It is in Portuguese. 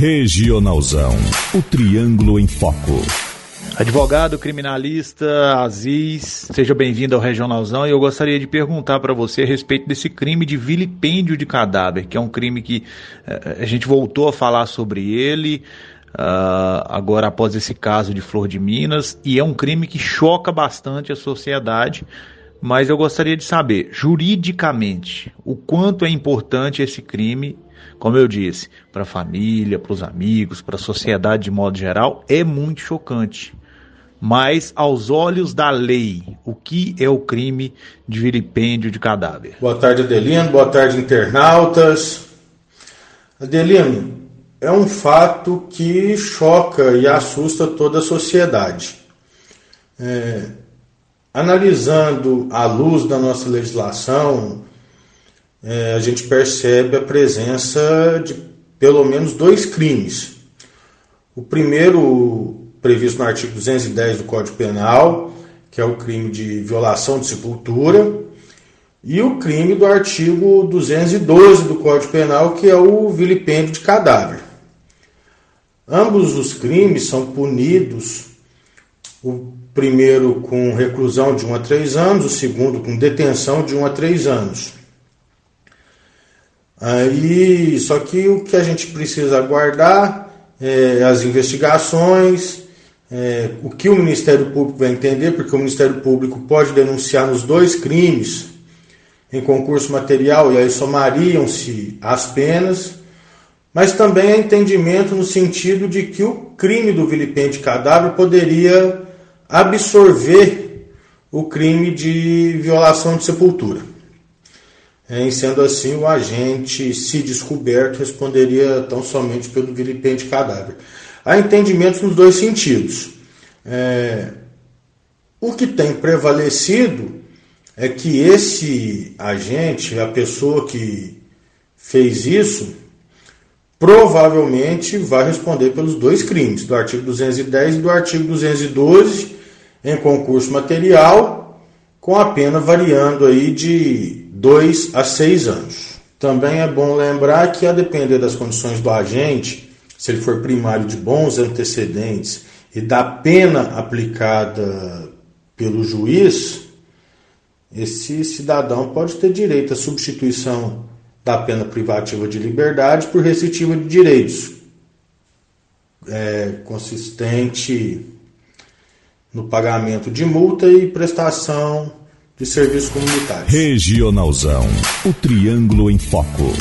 Regionalzão, o triângulo em foco. Advogado criminalista Aziz, seja bem-vindo ao Regionalzão e eu gostaria de perguntar para você a respeito desse crime de vilipêndio de cadáver, que é um crime que uh, a gente voltou a falar sobre ele uh, agora após esse caso de Flor de Minas e é um crime que choca bastante a sociedade. Mas eu gostaria de saber, juridicamente, o quanto é importante esse crime como eu disse, para a família, para os amigos, para a sociedade de modo geral, é muito chocante. Mas, aos olhos da lei, o que é o crime de vilipêndio de cadáver? Boa tarde, Adelino. Boa tarde, internautas. Adelino, é um fato que choca e assusta toda a sociedade. É, analisando à luz da nossa legislação, é, a gente percebe a presença de pelo menos dois crimes. O primeiro, previsto no artigo 210 do Código Penal, que é o crime de violação de sepultura, e o crime do artigo 212 do Código Penal, que é o vilipêndio de cadáver. Ambos os crimes são punidos, o primeiro com reclusão de 1 a 3 anos, o segundo com detenção de 1 a 3 anos. Aí, só que o que a gente precisa aguardar é as investigações, é, o que o Ministério Público vai entender, porque o Ministério Público pode denunciar nos dois crimes em concurso material e aí somariam-se as penas, mas também há entendimento no sentido de que o crime do vilipêndio cadáver poderia absorver o crime de violação de sepultura. Em sendo assim, o agente, se descoberto, responderia tão somente pelo vilipêndio de cadáver. Há entendimentos nos dois sentidos. É, o que tem prevalecido é que esse agente, a pessoa que fez isso, provavelmente vai responder pelos dois crimes, do artigo 210 e do artigo 212, em concurso material, com a pena variando aí de 2 a 6 anos. Também é bom lembrar que, a depender das condições do agente, se ele for primário de bons antecedentes e da pena aplicada pelo juiz, esse cidadão pode ter direito à substituição da pena privativa de liberdade por restritiva de direitos, é, consistente no pagamento de multa e prestação de serviço comunitário. Regionalzão, o triângulo em foco.